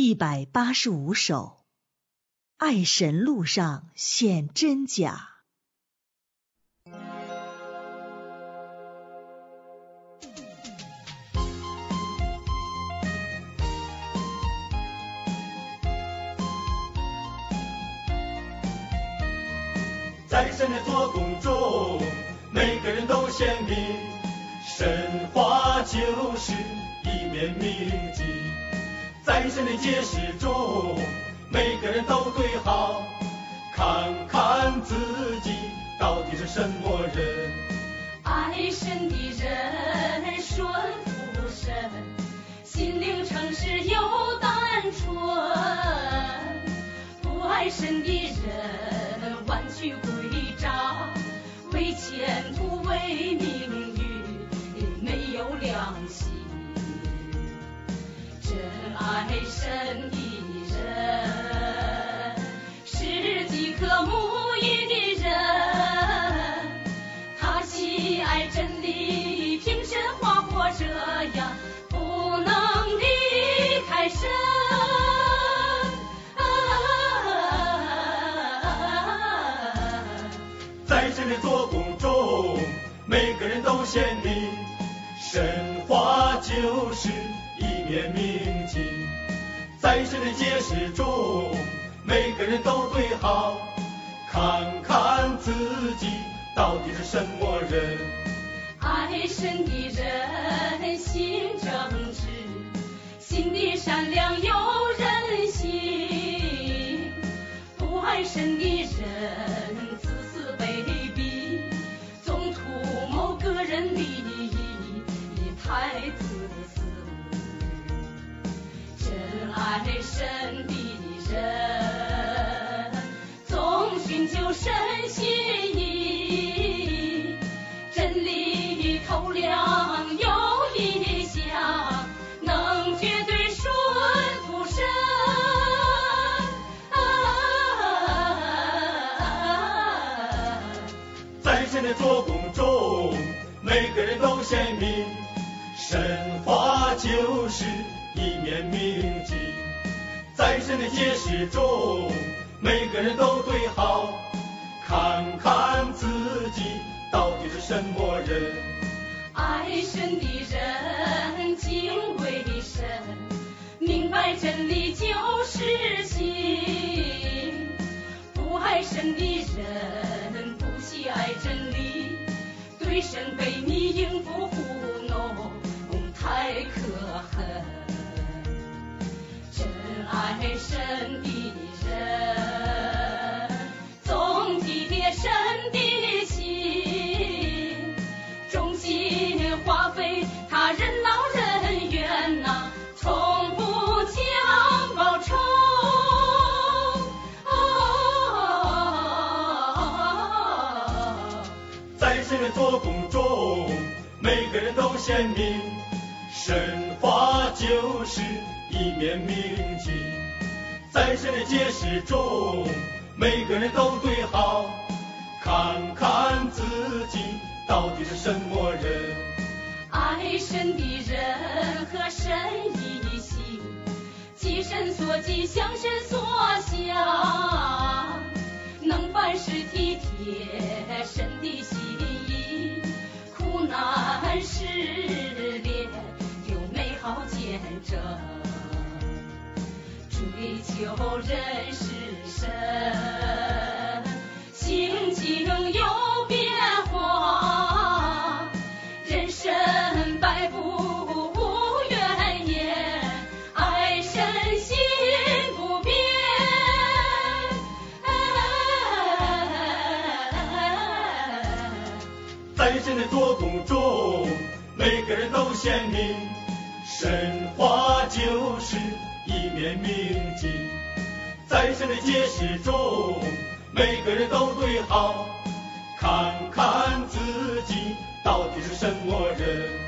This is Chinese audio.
一百八十五首，爱神路上显真假。在神的做工中，每个人都显明，神话就是一面铭记。在神的解释中，每个人都对好，看看自己到底是什么人。爱神的人顺服神，心灵诚实又单纯；不爱神的人弯曲诡诈，为前途为命神的人是饥渴沐浴的人，他喜爱真理，凭神话活这样，不能离开神。在神的做工中，每个人都显明，神话就是一面明镜。在神的解释中，每个人都对好，看看自己到底是什么人。爱神的人心正直，心地善良有人心；不爱神真爱神的人，总寻求神心意。真理的透亮有异象，能绝对顺服神啊。在神的做工中，每个人都显明，神话就是一面明镜。在神的解释中，每个人都对好，看看自己到底是什么人。爱神的人爱神的人，总体贴神的心。忠心花费他人劳人怨呐、从不讲报酬。在神的做工中，每个人都显明，神话就是一面明镜。在神的解释中，每个人都对好，看看自己到底是什么人。爱神的人和神一心，即神所急，向神所追求认识神，心境有变化。人生百步无怨言，爱神心不变。在神的做工中，每个人都显明，神话就是一面明镜。在神的解释中，每个人都对好，看看自己到底是什么人。